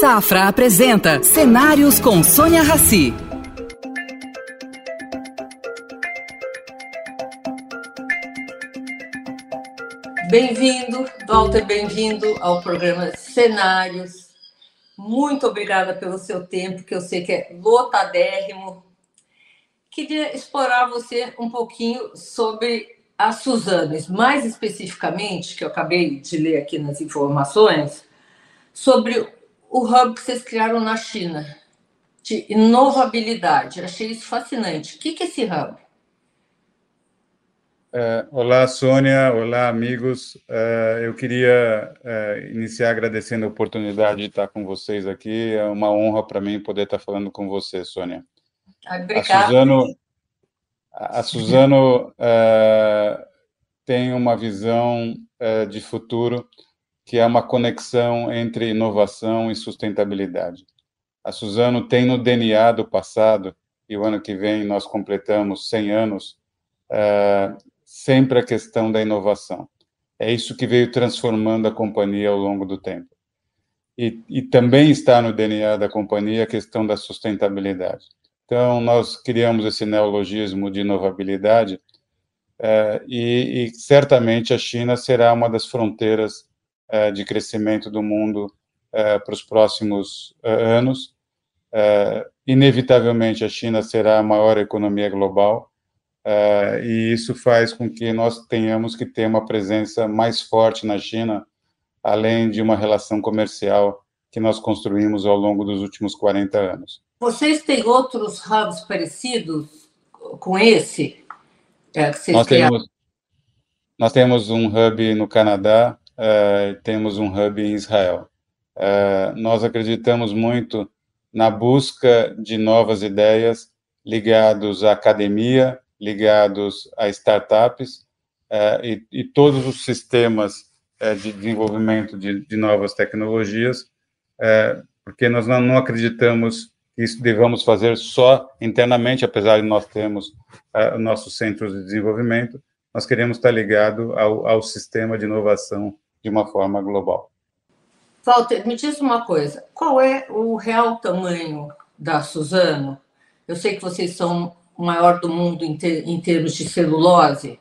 Safra apresenta Cenários com Sônia Rassi. Bem-vindo, Walter, bem-vindo ao programa Cenários. Muito obrigada pelo seu tempo, que eu sei que é lotadérrimo. Queria explorar você um pouquinho sobre a Suzanes, mais especificamente, que eu acabei de ler aqui nas informações, sobre o hub que vocês criaram na China, de inovabilidade. Achei isso fascinante. O que é esse hub? Uh, olá, Sônia. Olá, amigos. Uh, eu queria uh, iniciar agradecendo a oportunidade de estar com vocês aqui. É uma honra para mim poder estar falando com você, Sônia. Obrigada. A Suzano, a Suzano tem uma visão de futuro que é uma conexão entre inovação e sustentabilidade. A Suzano tem no DNA do passado, e o ano que vem nós completamos 100 anos, uh, sempre a questão da inovação. É isso que veio transformando a companhia ao longo do tempo. E, e também está no DNA da companhia a questão da sustentabilidade. Então, nós criamos esse neologismo de inovabilidade, uh, e, e certamente a China será uma das fronteiras de crescimento do mundo uh, para os próximos uh, anos. inevitavelmente, a China será a maior economia global, e isso faz com que nós tenhamos que ter uma presença mais forte na China, além de uma relação comercial que nós construímos ao longo dos últimos 40 anos. Vocês têm outros hubs parecidos com esse? É, nós, temos, nós temos um hub no Canadá, uh, temos um hub em Israel. Uh, nós acreditamos muito na busca de novas ideias ligados à academia, ligados a startups uh, e, e, todos os sistemas de desenvolvimento de, de novas tecnologias, porque nós não, não acreditamos isso devamos fazer só internamente, apesar de nós termos nossos centros de desenvolvimento, nós queremos estar ligado ao, ao sistema de inovação de uma forma global. Walter, me diz uma coisa: qual é o real tamanho da Suzano? Eu sei que vocês são o maior do mundo em, ter, em termos de celulose.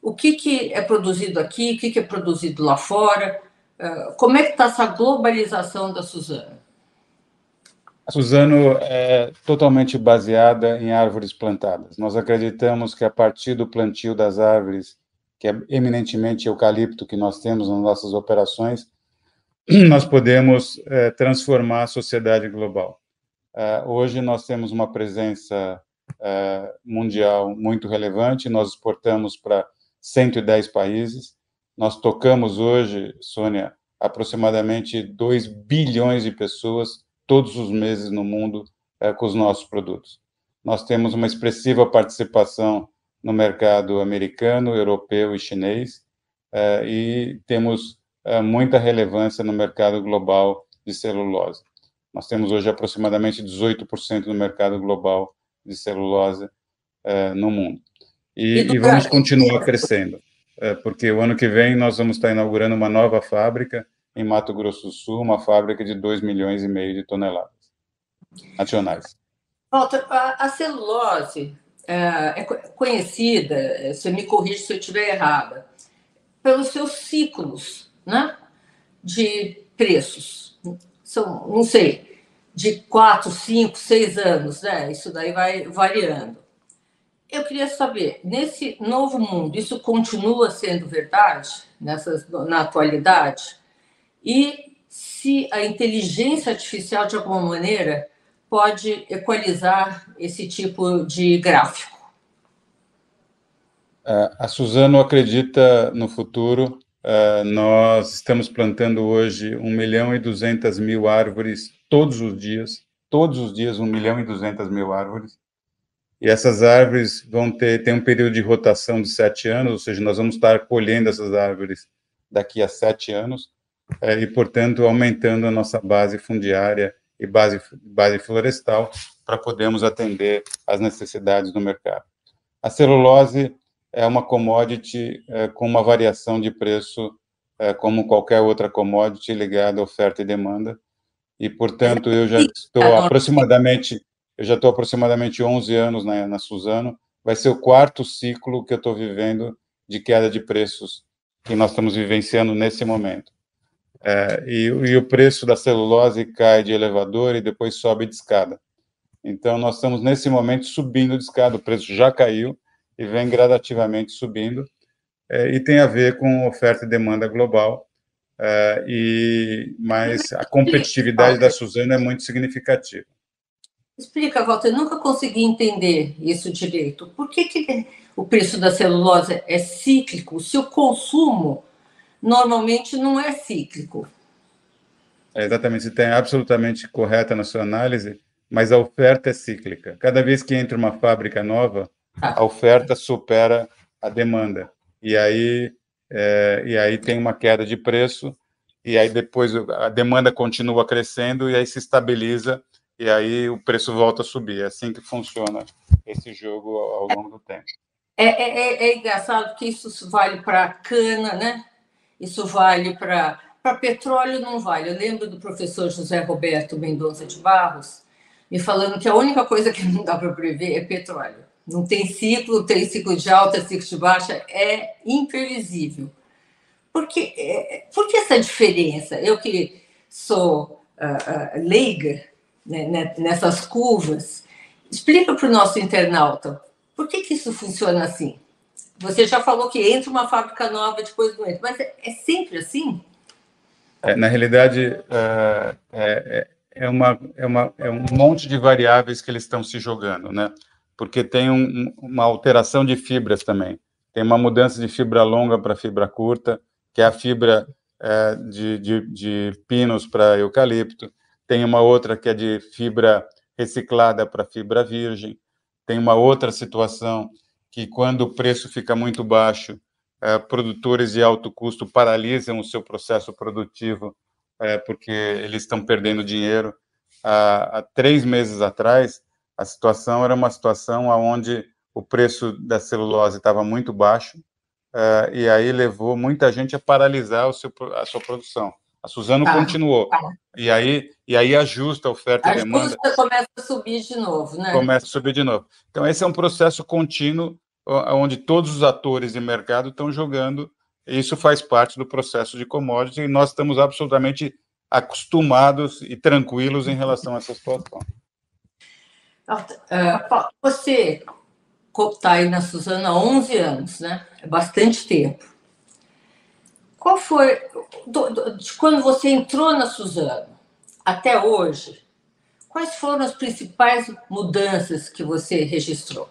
O que, que é produzido aqui? O que, que é produzido lá fora? Uh, como é que está essa globalização da Suzano? A Suzano é totalmente baseada em árvores plantadas. Nós acreditamos que a partir do plantio das árvores que é eminentemente eucalipto que nós temos nas nossas operações, nós podemos é, transformar a sociedade global. É, hoje nós temos uma presença é, mundial muito relevante, nós exportamos para 110 países, nós tocamos hoje, Sônia, aproximadamente 2 bilhões de pessoas todos os meses no mundo é, com os nossos produtos. Nós temos uma expressiva participação no mercado americano, europeu e chinês, uh, e temos uh, muita relevância no mercado global de celulose. Nós temos hoje aproximadamente 18% do mercado global de celulose uh, no mundo. E, e, vamos continuar crescendo, porque o ano que vem nós vamos estar inaugurando uma nova fábrica em Mato Grosso do Sul, uma fábrica de 2 milhões e meio de toneladas nacionais. Walter, a, a celulose é, é conhecida, você me corrige se eu estiver errada, pelos seus ciclos né, de preços. São, não sei, de quatro, cinco, seis anos, né? Isso daí vai variando. Eu queria saber, nesse novo mundo, isso continua sendo verdade nessas, na atualidade? E se a inteligência artificial, de alguma maneira, pode equalizar esse tipo de gráfico? É, a Suzano acredita no futuro. É, nós estamos plantando hoje 1 milhão e 200 mil árvores todos os dias. Todos os dias, 1 milhão e 200 mil árvores. E essas árvores vão ter, ter um período de rotação de sete anos, ou seja, nós vamos estar colhendo essas árvores daqui a sete anos, é, e, portanto, aumentando a nossa base fundiária e base, base florestal para podermos atender às necessidades do mercado. A celulose é uma commodity é, com uma variação de preço é, como qualquer outra commodity ligada à oferta e demanda, e, portanto, eu já estou aproximadamente, eu já estou aproximadamente 11 anos na, na Suzano, vai ser o quarto ciclo que eu estou vivendo de queda de preços que nós estamos vivenciando nesse momento. É, e, e, o preço da celulose cai de elevador e depois sobe de escada. Então, nós estamos nesse momento subindo de escada, o preço já caiu e vem gradativamente subindo, é, e tem a ver com oferta e demanda global, é, e mas a competitividade da Suzano é muito significativa. Explica, Walter, eu nunca consegui entender isso direito. Por que, que o preço da celulose é cíclico se o consumo normalmente não é cíclico? É, exatamente, você tem absolutamente correta na sua análise, mas a oferta é cíclica. Cada vez que entra uma fábrica nova, ah. a oferta supera a demanda. E aí, é, e aí tem uma queda de preço, e aí depois a demanda continua crescendo, e aí se estabiliza e aí o preço volta a subir. É assim que funciona esse jogo ao longo do tempo. É, é, é, é engraçado que isso vale para cana, né? Isso vale para petróleo não vale. Eu lembro do professor José Roberto Mendonça de Barros me falando que a única coisa que não dá para prever é petróleo. Não tem ciclo, tem ciclo de alta, ciclo de baixa, é imprevisível. Por que, é, por que essa diferença? Eu que sou uh, uh, leiga né, né, nessas curvas. Explica para o nosso internauta por que, que isso funciona assim. Você já falou que entra uma fábrica nova, depois não entra, mas é, é sempre assim? É, na realidade, é, é, é, uma, é, uma, é um monte de variáveis que eles estão se jogando, né? Porque tem um, uma alteração de fibras também. Tem uma mudança de fibra longa para fibra curta, que é a fibra é, de, de, de pinos para eucalipto tem uma outra que é de fibra reciclada para fibra virgem, tem uma outra situação que, quando o preço fica muito baixo, é, produtores de alto custo paralisam o seu processo produtivo é, porque eles estão perdendo dinheiro. Há, há, três meses atrás, a situação era uma situação onde o preço da celulose estava muito baixo é, e aí levou muita gente a paralisar o seu, a sua produção. A Suzano tá, continuou. Tá. E aí e aí ajusta a oferta a e demanda. começa a subir de novo, né? Começa a subir de novo. Então esse é um processo contínuo onde todos os atores de mercado estão jogando. Isso faz parte do processo de commodities e nós estamos absolutamente acostumados e tranquilos em relação a essa situação. Ah, você está aí na Suzano há 11 anos, né? É bastante tempo. Qual foi, de quando você entrou na Suzano até hoje, quais foram as principais mudanças que você registrou?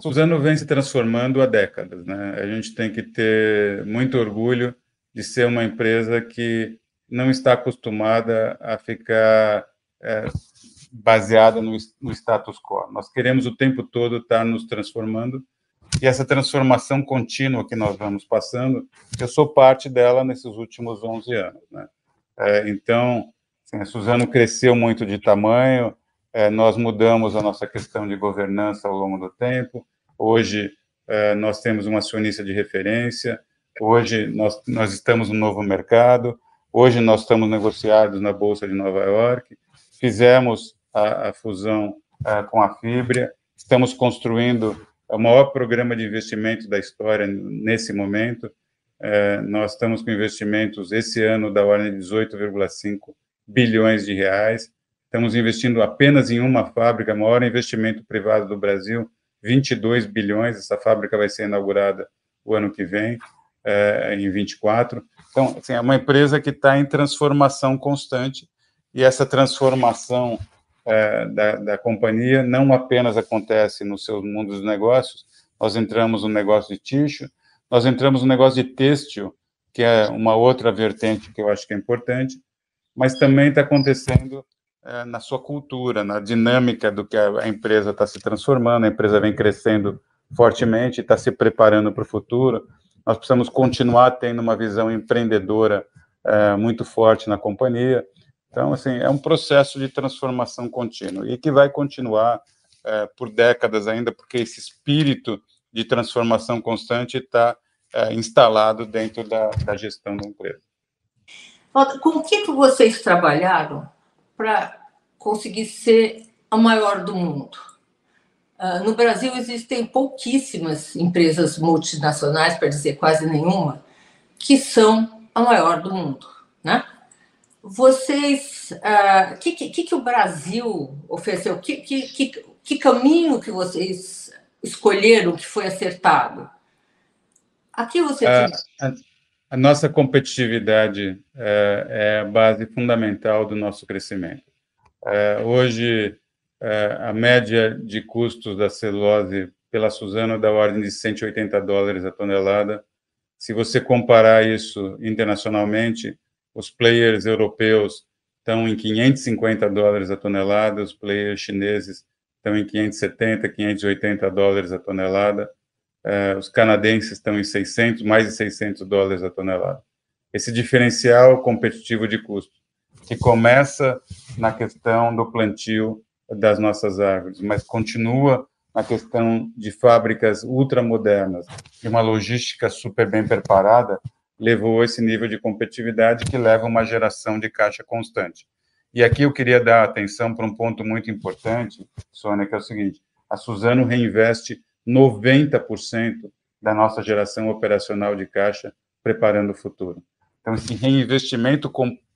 Suzano vem se transformando há décadas, né? A gente tem que ter muito orgulho de ser uma empresa que não está acostumada a ficar é, baseada no, no status quo. Nós queremos o tempo todo estar nos transformando e essa transformação contínua que nós vamos passando, eu sou parte dela nesses últimos 11 anos. Né? É, então, assim, a Suzano cresceu muito de tamanho, é, nós mudamos a nossa questão de governança ao longo do tempo, hoje é, nós temos uma acionista de referência, hoje nós, nós estamos no novo mercado, hoje nós estamos negociados na Bolsa de Nova York, fizemos a, a fusão é, com a Fibria, estamos construindo o maior programa de investimento da história nesse momento. É, nós estamos com investimentos esse ano da ordem de 18,5 bilhões de reais. Estamos investindo apenas em uma fábrica, maior investimento privado do Brasil, 22 bilhões. Essa fábrica vai ser inaugurada o ano que vem, é, em 24. Então, assim, é uma empresa que está em transformação constante e essa transformação é, da, da, companhia não apenas acontece no seu mundo dos negócios, nós entramos no negócio de tixo, nós entramos no negócio de têxtil, que é uma outra vertente que eu acho que é importante, mas também está acontecendo é, na sua cultura, na dinâmica do que a, a empresa está se transformando, a empresa vem crescendo fortemente, está se preparando para o futuro. Nós precisamos continuar tendo uma visão empreendedora é, muito forte na companhia. Então, assim, é um processo de transformação contínua e que vai continuar é, por décadas ainda, porque esse espírito de transformação constante está é, instalado dentro da, da, gestão da empresa. Com o que, que vocês trabalharam para conseguir ser a maior do mundo? Uh, no Brasil existem pouquíssimas empresas multinacionais, para dizer quase nenhuma, que são a maior do mundo, né? Vocês, o uh, ah, que, que, que, o Brasil ofereceu? Que, que, que, caminho que vocês escolheram que foi acertado? Aqui você a, a, nossa competitividade é, é, a base fundamental do nosso crescimento. É, hoje, é, a média de custos da celulose pela Suzano é da ordem de 180 dólares a tonelada. Se você comparar isso internacionalmente, os players europeus estão em 550 dólares a tonelada, os players chineses estão em 570, 580 dólares a tonelada, uh, os canadenses estão em 600, mais de 600 dólares a tonelada. Esse diferencial competitivo de custo, que começa na questão do plantio das nossas árvores, mas continua na questão de fábricas ultramodernas e uma logística super bem preparada, levou esse nível de competitividade que leva a uma geração de caixa constante. E aqui eu queria dar atenção para um ponto muito importante, Sônia, que é o seguinte: a Suzano reinveste 90% da nossa geração operacional de caixa preparando o futuro. Então, esse reinvestimento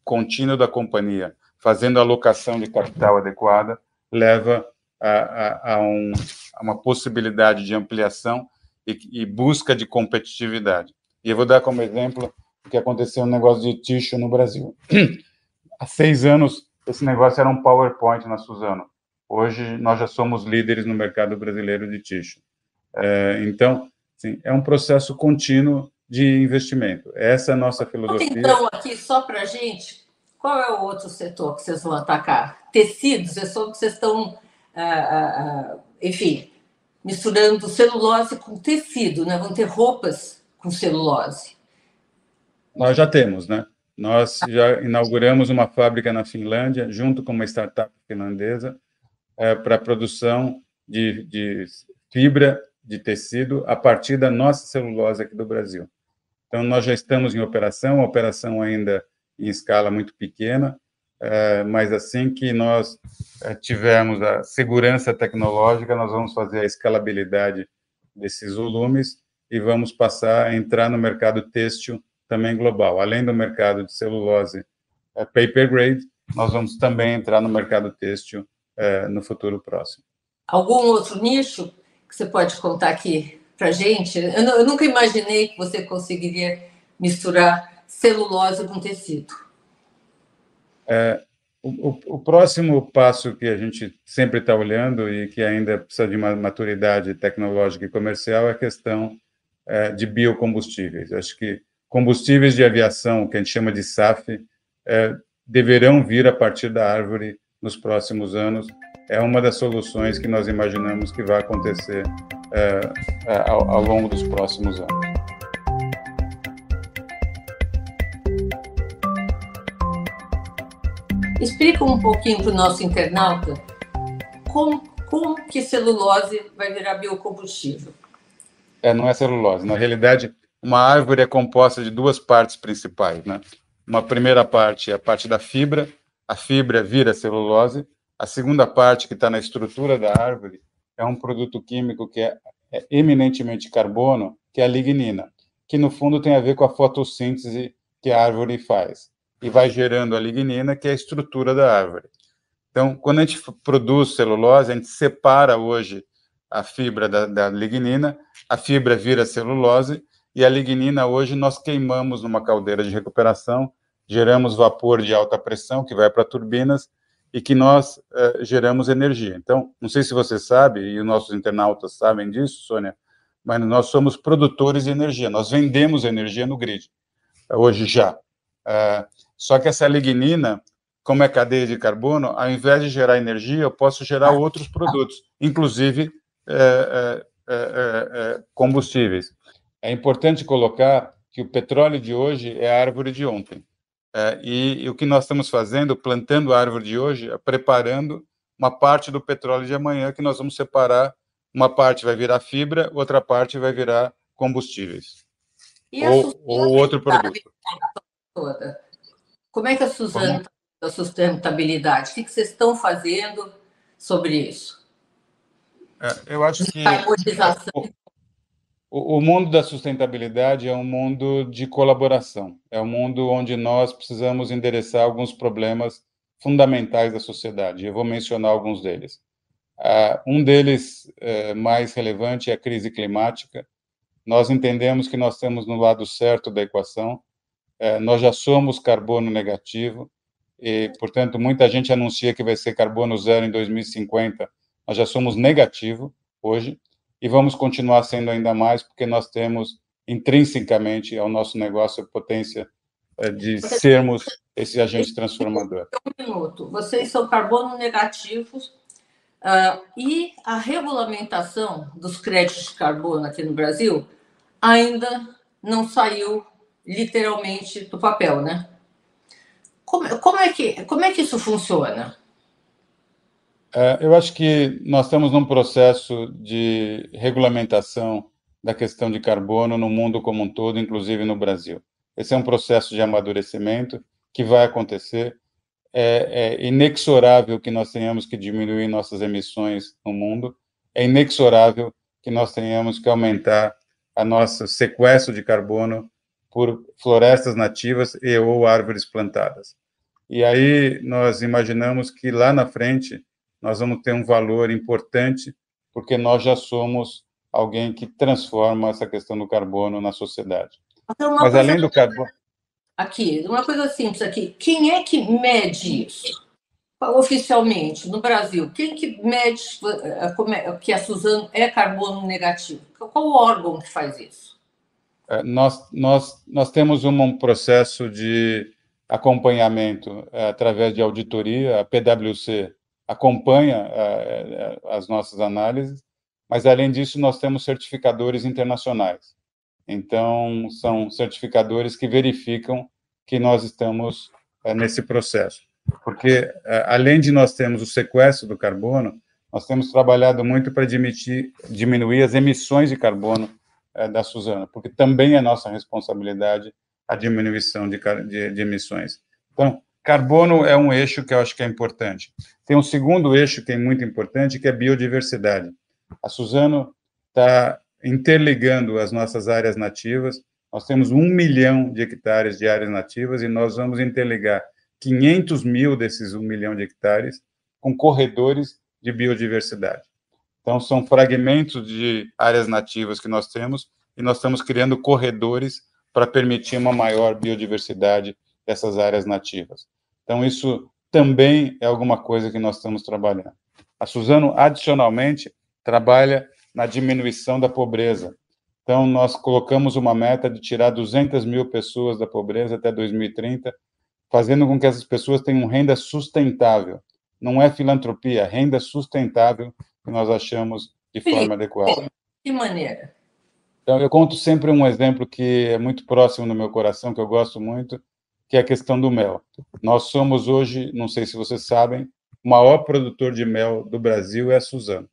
contínuo da companhia, fazendo a alocação de capital adequada, leva a, a, a, um, a uma possibilidade de ampliação e, e busca de competitividade. E eu vou dar como exemplo o que aconteceu no negócio de tixo no Brasil. Há seis anos, esse negócio era um PowerPoint na Suzano. Hoje, nós já somos líderes no mercado brasileiro de tixo. É, então, sim, é um processo contínuo de investimento. Essa é a nossa filosofia. Então, aqui, só para a gente, qual é o outro setor que vocês vão atacar? Tecidos, eu soube que vocês estão, ah, ah, ah, enfim, misturando celulose com tecido, né? Vão ter roupas com celulose? Nós já temos, né? Nós já inauguramos uma fábrica na Finlândia, junto com uma startup finlandesa, é, para produção de, de fibra de tecido a partir da nossa celulose aqui do Brasil. Então, nós já estamos em operação, operação ainda em escala muito pequena, é, mas assim que nós é, tivermos a segurança tecnológica, nós vamos fazer a escalabilidade desses volumes e vamos passar a entrar no mercado têxtil também global. Além do mercado de celulose é, paper grade, nós vamos também entrar no mercado têxtil no futuro próximo. Algum outro nicho que você pode contar aqui para gente? Eu, eu, nunca imaginei que você conseguiria misturar celulose com tecido. É, o, o, próximo passo que a gente sempre está olhando e que ainda precisa de uma maturidade tecnológica e comercial é a questão é, de biocombustíveis. Acho que combustíveis de aviação, que a gente chama de SAF, é, deverão vir a partir da árvore nos próximos anos. É uma das soluções que nós imaginamos que vai acontecer é, é ao, ao longo dos próximos anos. Explica um pouquinho para o nosso internauta como, como que celulose vai virar biocombustível. É, não é celulose. Na realidade, uma árvore é composta de duas partes principais, né? Uma primeira parte é a parte da fibra, a fibra vira celulose. A segunda parte, que está na estrutura da árvore, é um produto químico que é, é eminentemente carbono, que é a lignina, que no fundo tem a ver com a fotossíntese que a árvore faz e vai gerando a lignina, que é a estrutura da árvore. Então, quando a gente produz celulose, a gente separa hoje a fibra da, da lignina, a fibra vira celulose e a lignina hoje nós queimamos numa caldeira de recuperação, geramos vapor de alta pressão que vai para turbinas e que nós eh, geramos energia. Então, não sei se você sabe, e os nossos internautas sabem disso, Sônia, mas nós somos produtores de energia, nós vendemos energia no grid, hoje já. Uh, só que essa lignina, como é cadeia de carbono, ao invés de gerar energia, eu posso gerar outros produtos, inclusive combustíveis. É importante colocar que o petróleo de hoje é a árvore de ontem. E, e, o que nós estamos fazendo, plantando a árvore de hoje, é preparando uma parte do petróleo de amanhã, que nós vamos separar. Uma parte vai virar fibra, outra parte vai virar combustíveis. ou, ou outro produto. Toda? Como é que a Suzana da sustentabilidade? O que vocês estão fazendo sobre isso? É, eu acho que o, mundo da sustentabilidade é um mundo de colaboração, é um mundo onde nós precisamos endereçar alguns problemas fundamentais da sociedade. Eu vou mencionar alguns deles. Uh, um deles uh, mais relevante é a crise climática. Nós entendemos que nós estamos no lado certo da equação. Uh, nós já somos carbono negativo e, portanto, muita gente anuncia que vai ser carbono zero em 2050. Nós já somos negativo hoje e vamos continuar sendo ainda mais porque nós temos intrinsecamente ao nosso negócio a potência eh, de sermos esse agente transformador. Um minuto. Vocês são carbono negativos Uh, e a regulamentação dos créditos de carbono aqui no Brasil ainda não saiu literalmente do papel, né? Como, como, é, que, como é que isso funciona? É, eu acho que nós estamos num processo de regulamentação da questão de carbono no mundo como um todo, inclusive no Brasil. Esse é um processo de amadurecimento que vai acontecer é, é inexorável que nós tenhamos que diminuir nossas emissões no mundo, é inexorável que nós tenhamos que aumentar a nosso sequestro de carbono por florestas nativas e ou árvores plantadas. E aí nós imaginamos que lá na frente nós vamos ter um valor importante, porque nós já somos alguém que transforma essa questão do carbono na sociedade. Então, Mas além do carbono aqui, uma coisa simples aqui. Quem é que mede isso? Oficialmente, no Brasil, quem que mede eh, que a Suzano é carbono negativo? Qual o órgão que faz isso? É, nós, nós, nós temos um processo de acompanhamento é, através de auditoria, a PwC acompanha é, as nossas análises, mas além disso nós temos certificadores internacionais. Então, são certificadores que verificam que nós estamos é, nesse processo. Porque, é, além de nós termos o sequestro do carbono, nós temos trabalhado muito para diminuir as emissões de carbono é, da Suzana, porque também é nossa responsabilidade a diminuição de, de, de emissões. Então, carbono é um eixo que eu acho que é importante. Tem um segundo eixo que é muito importante, que é biodiversidade. A Suzano está interligando as nossas áreas nativas. Nós temos um milhão de hectares de áreas nativas e nós vamos interligar 500 mil desses um milhão de hectares com corredores de biodiversidade. Então, são fragmentos de áreas nativas que nós temos e nós estamos criando corredores para permitir uma maior biodiversidade dessas áreas nativas. Então, isso também é alguma coisa que nós estamos trabalhando. A Suzano, adicionalmente, trabalha na diminuição da pobreza. Então, nós colocamos uma meta de tirar 200 mil pessoas da pobreza até 2030, fazendo com que essas pessoas tenham renda sustentável. Não é filantropia, é renda sustentável que nós achamos de forma adequada. De que maneira? Então, eu conto sempre um exemplo que é muito próximo no meu coração, que eu gosto muito, que é a questão do mel. Nós somos hoje, não sei se vocês sabem, o maior produtor de mel do Brasil é a Suzano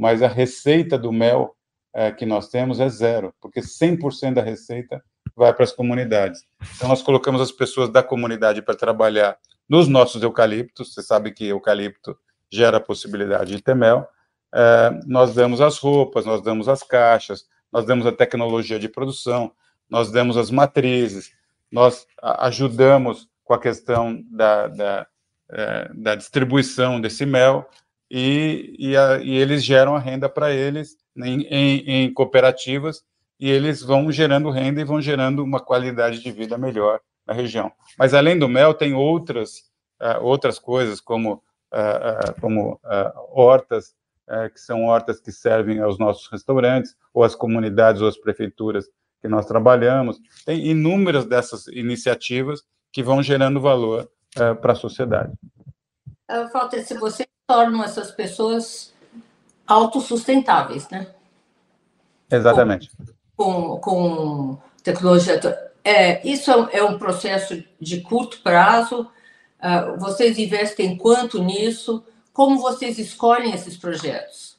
mas a receita do mel é, que nós temos é zero, porque 100% da receita vai para as comunidades. Então, nós colocamos as pessoas da comunidade para trabalhar nos nossos eucaliptos, você sabe que eucalipto gera a possibilidade de ter mel, é, nós damos as roupas, nós damos as caixas, nós damos a tecnologia de produção, nós damos as matrizes, nós ajudamos com a questão da, da, é, da distribuição desse mel, e, e, a, e eles geram a renda para eles em, em, em, cooperativas e eles vão gerando renda e vão gerando uma qualidade de vida melhor na região. Mas além do mel, tem outras uh, outras coisas como uh, uh, como hortas que são hortas que servem aos nossos restaurantes ou às comunidades ou às prefeituras que nós trabalhamos. Tem inúmeras dessas iniciativas que vão gerando valor para a sociedade. Falta se você tornam essas pessoas autossustentáveis, né? Exatamente. Com, com tecnologia. É, isso é, é um processo de curto prazo. Uh, vocês investem quanto nisso? Como vocês escolhem esses projetos?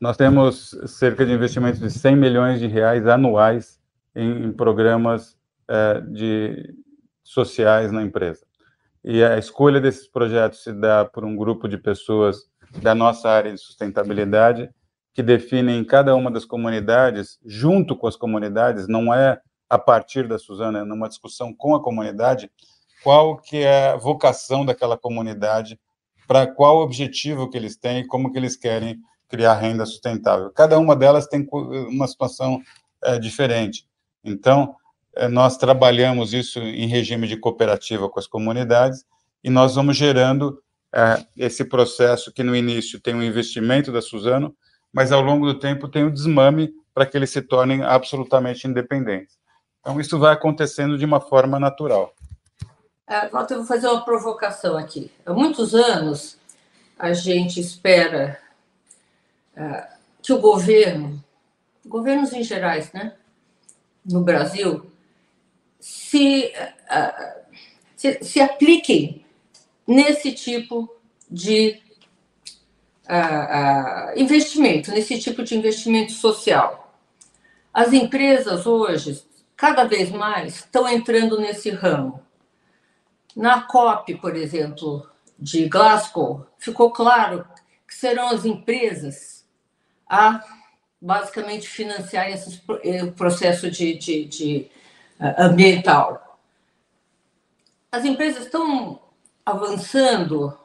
Nós temos cerca de investimentos de 100 milhões de reais anuais em, em programas uh, de sociais na empresa. E a escolha desses projetos se dá por um grupo de pessoas da nossa área de sustentabilidade que definem cada uma das comunidades, junto com as comunidades, não é a partir da Suzana, é numa discussão com a comunidade, qual que é a vocação daquela comunidade, para qual objetivo que eles têm e como que eles querem criar renda sustentável. Cada uma delas tem uma situação é, diferente. Então, é, nós trabalhamos isso em regime de cooperativa com as comunidades e nós vamos gerando é, esse processo que no início tem um investimento da Suzano, mas ao longo do tempo tem o um desmame para que eles se tornem absolutamente independentes. Então, isso vai acontecendo de uma forma natural. É, Walter, eu vou fazer uma provocação aqui. Há muitos anos, a gente espera que o governo, governos em gerais, né, no Brasil, se, é, se, se apliquem nesse tipo de uh, investimento, nesse tipo de investimento social. As empresas hoje, cada vez mais, estão entrando nesse ramo. Na COP, por exemplo, de Glasgow, ficou claro que serão as empresas a basicamente financiar esse processo de, de, de uh, ambiental. As empresas estão avançando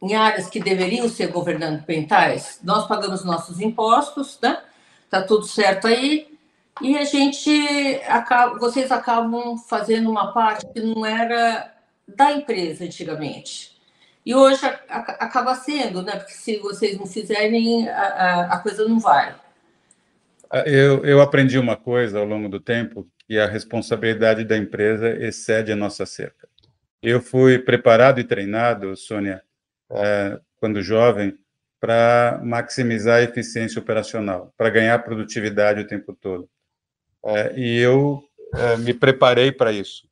em áreas que deveriam ser governamentais, nós pagamos nossos impostos, né? Tá tudo certo aí. E a gente acaba, vocês acabam fazendo uma parte que não era da empresa antigamente. E hoje acaba sendo, né? Porque se vocês não fizerem, a, a coisa não vai. Eu, eu aprendi uma coisa ao longo do tempo, que a responsabilidade da empresa excede a nossa cerca. Eu fui preparado e treinado, Sônia, é, quando jovem, para maximizar a eficiência operacional, para ganhar produtividade o tempo todo. É, e eu é, me preparei para isso.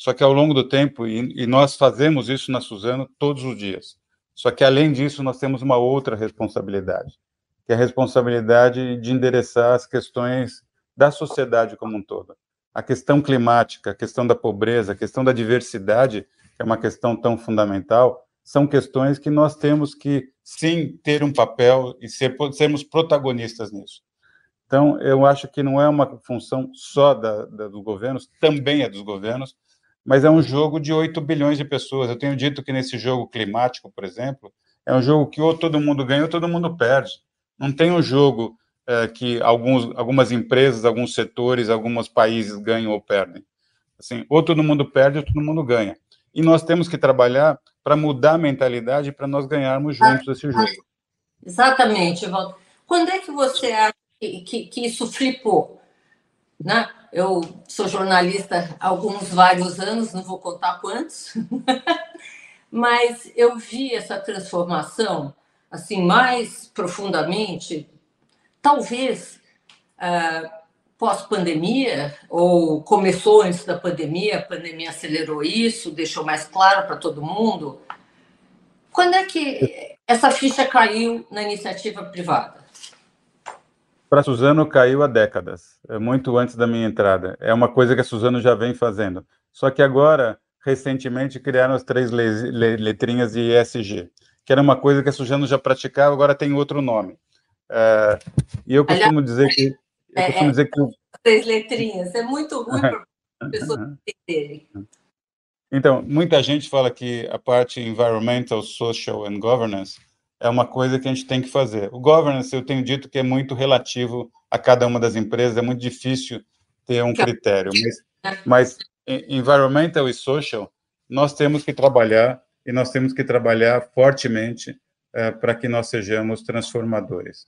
Só que ao longo do tempo, e, e nós fazemos isso na Suzano todos os dias, só que além disso, nós temos uma outra responsabilidade, que é a responsabilidade de endereçar as questões da sociedade como um todo a questão climática, a questão da pobreza, a questão da diversidade, que é uma questão tão fundamental, são questões que nós temos que, sim, ter um papel e ser, sermos protagonistas nisso. Então, eu acho que não é uma função só da, da, dos governos, também é dos governos, mas é um jogo de 8 bilhões de pessoas. Eu tenho dito que nesse jogo climático, por exemplo, é um jogo que ou todo mundo ganha ou todo mundo perde. Não tem um jogo é, que alguns, algumas empresas, alguns setores, alguns países ganham ou perdem. Assim, ou todo mundo perde ou todo mundo ganha. E nós temos que trabalhar para mudar a mentalidade para nós ganharmos juntos esse jogo. Exatamente, Valdo. Quando é que você acha que, que, que isso flipou? Né? Eu sou jornalista há alguns vários anos, não vou contar quantos, mas eu vi essa transformação assim mais profundamente talvez uh, pós-pandemia, ou começou antes da pandemia, a pandemia acelerou isso, deixou mais claro para todo mundo. Quando é que essa ficha caiu na iniciativa privada? Para Suzano caiu há décadas, é muito antes da minha entrada. É uma coisa que a Suzano já vem fazendo. Só que agora, recentemente, criaram as três letrinhas de ESG, que era uma coisa que a Suzano já praticava, agora tem outro nome. É, e eu costumo dizer que. Eu costumo é, dizer que três letrinhas, é muito ruim para as pessoas entenderem. Então, muita gente fala que a parte environmental, social and governance é uma coisa que a gente tem que fazer. O governance, eu tenho dito que é muito relativo a cada uma das empresas, é muito difícil ter um critério, mas, mas environmental e social, nós temos que trabalhar e nós temos que trabalhar fortemente é, para que nós sejamos transformadores.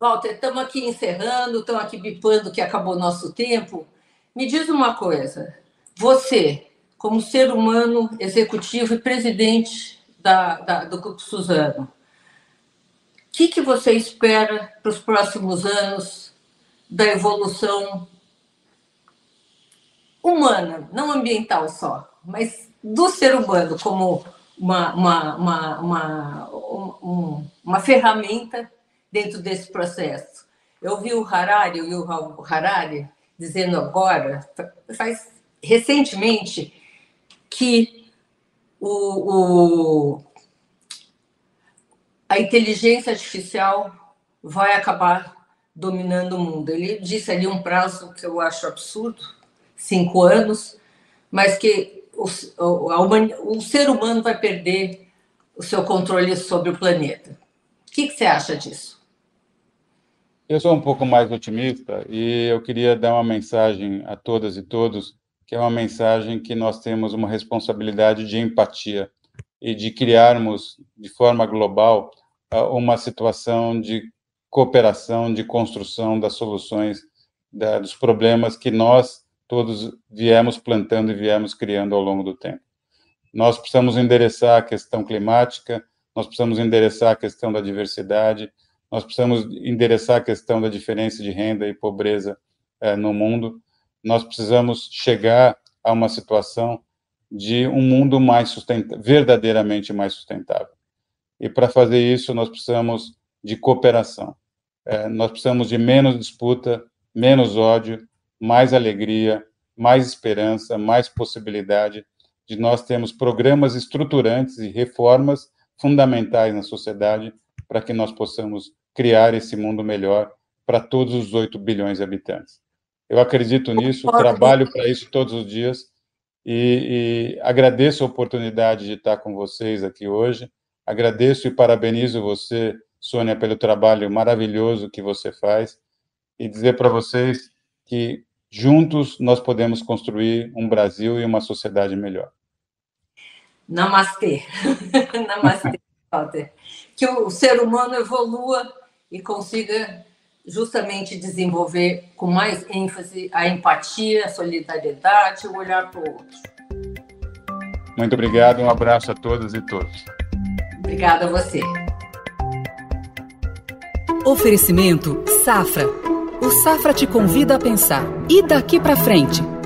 Walter, estamos aqui encerrando, estamos aqui bipando que acabou nosso tempo. Me diz uma coisa: você, como ser humano executivo e presidente da, da, do Grupo Suzano, o que, que você espera para os próximos anos da evolução humana, não ambiental só, mas do ser humano como uma, uma, uma, uma, uma ferramenta dentro desse processo. Eu vi o Harari, o Harari, dizendo agora, faz recentemente que o, o, a inteligência artificial vai acabar dominando o mundo. Ele disse ali um prazo que eu acho absurdo, cinco anos, mas que o, o, o ser humano vai perder o seu controle sobre o planeta. O que, que você acha disso? Eu sou um pouco mais otimista e eu queria dar uma mensagem a todas e todos, que é uma mensagem que nós temos uma responsabilidade de empatia e de criarmos de forma global uma situação de cooperação, de construção das soluções da, dos problemas que nós todos viemos plantando e viemos criando ao longo do tempo. Nós precisamos endereçar a questão climática, nós precisamos endereçar a questão da diversidade, nós precisamos endereçar a questão da diferença de renda e pobreza é, no mundo. Nós precisamos chegar a uma situação de um mundo mais sustentável, verdadeiramente mais sustentável. E para fazer isso, nós precisamos de cooperação. É, nós precisamos de menos disputa, menos ódio, mais alegria, mais esperança, mais possibilidade de nós termos programas estruturantes e reformas fundamentais na sociedade para que nós possamos criar esse mundo melhor para todos os 8 bilhões de habitantes. Eu acredito nisso, trabalho para isso todos os dias e, e, agradeço a oportunidade de estar com vocês aqui hoje. Agradeço e parabenizo você, Sônia, pelo trabalho maravilhoso que você faz e dizer para vocês que juntos nós podemos construir um Brasil e uma sociedade melhor. Namastê. Namastê, Walter. Que o ser humano evolua e consiga justamente desenvolver com mais ênfase a empatia, a solidariedade, o olhar para o outro. Muito obrigado, um abraço a todas e todos. Obrigada a você. Oferecimento Safra. O Safra te convida a pensar. E daqui para frente?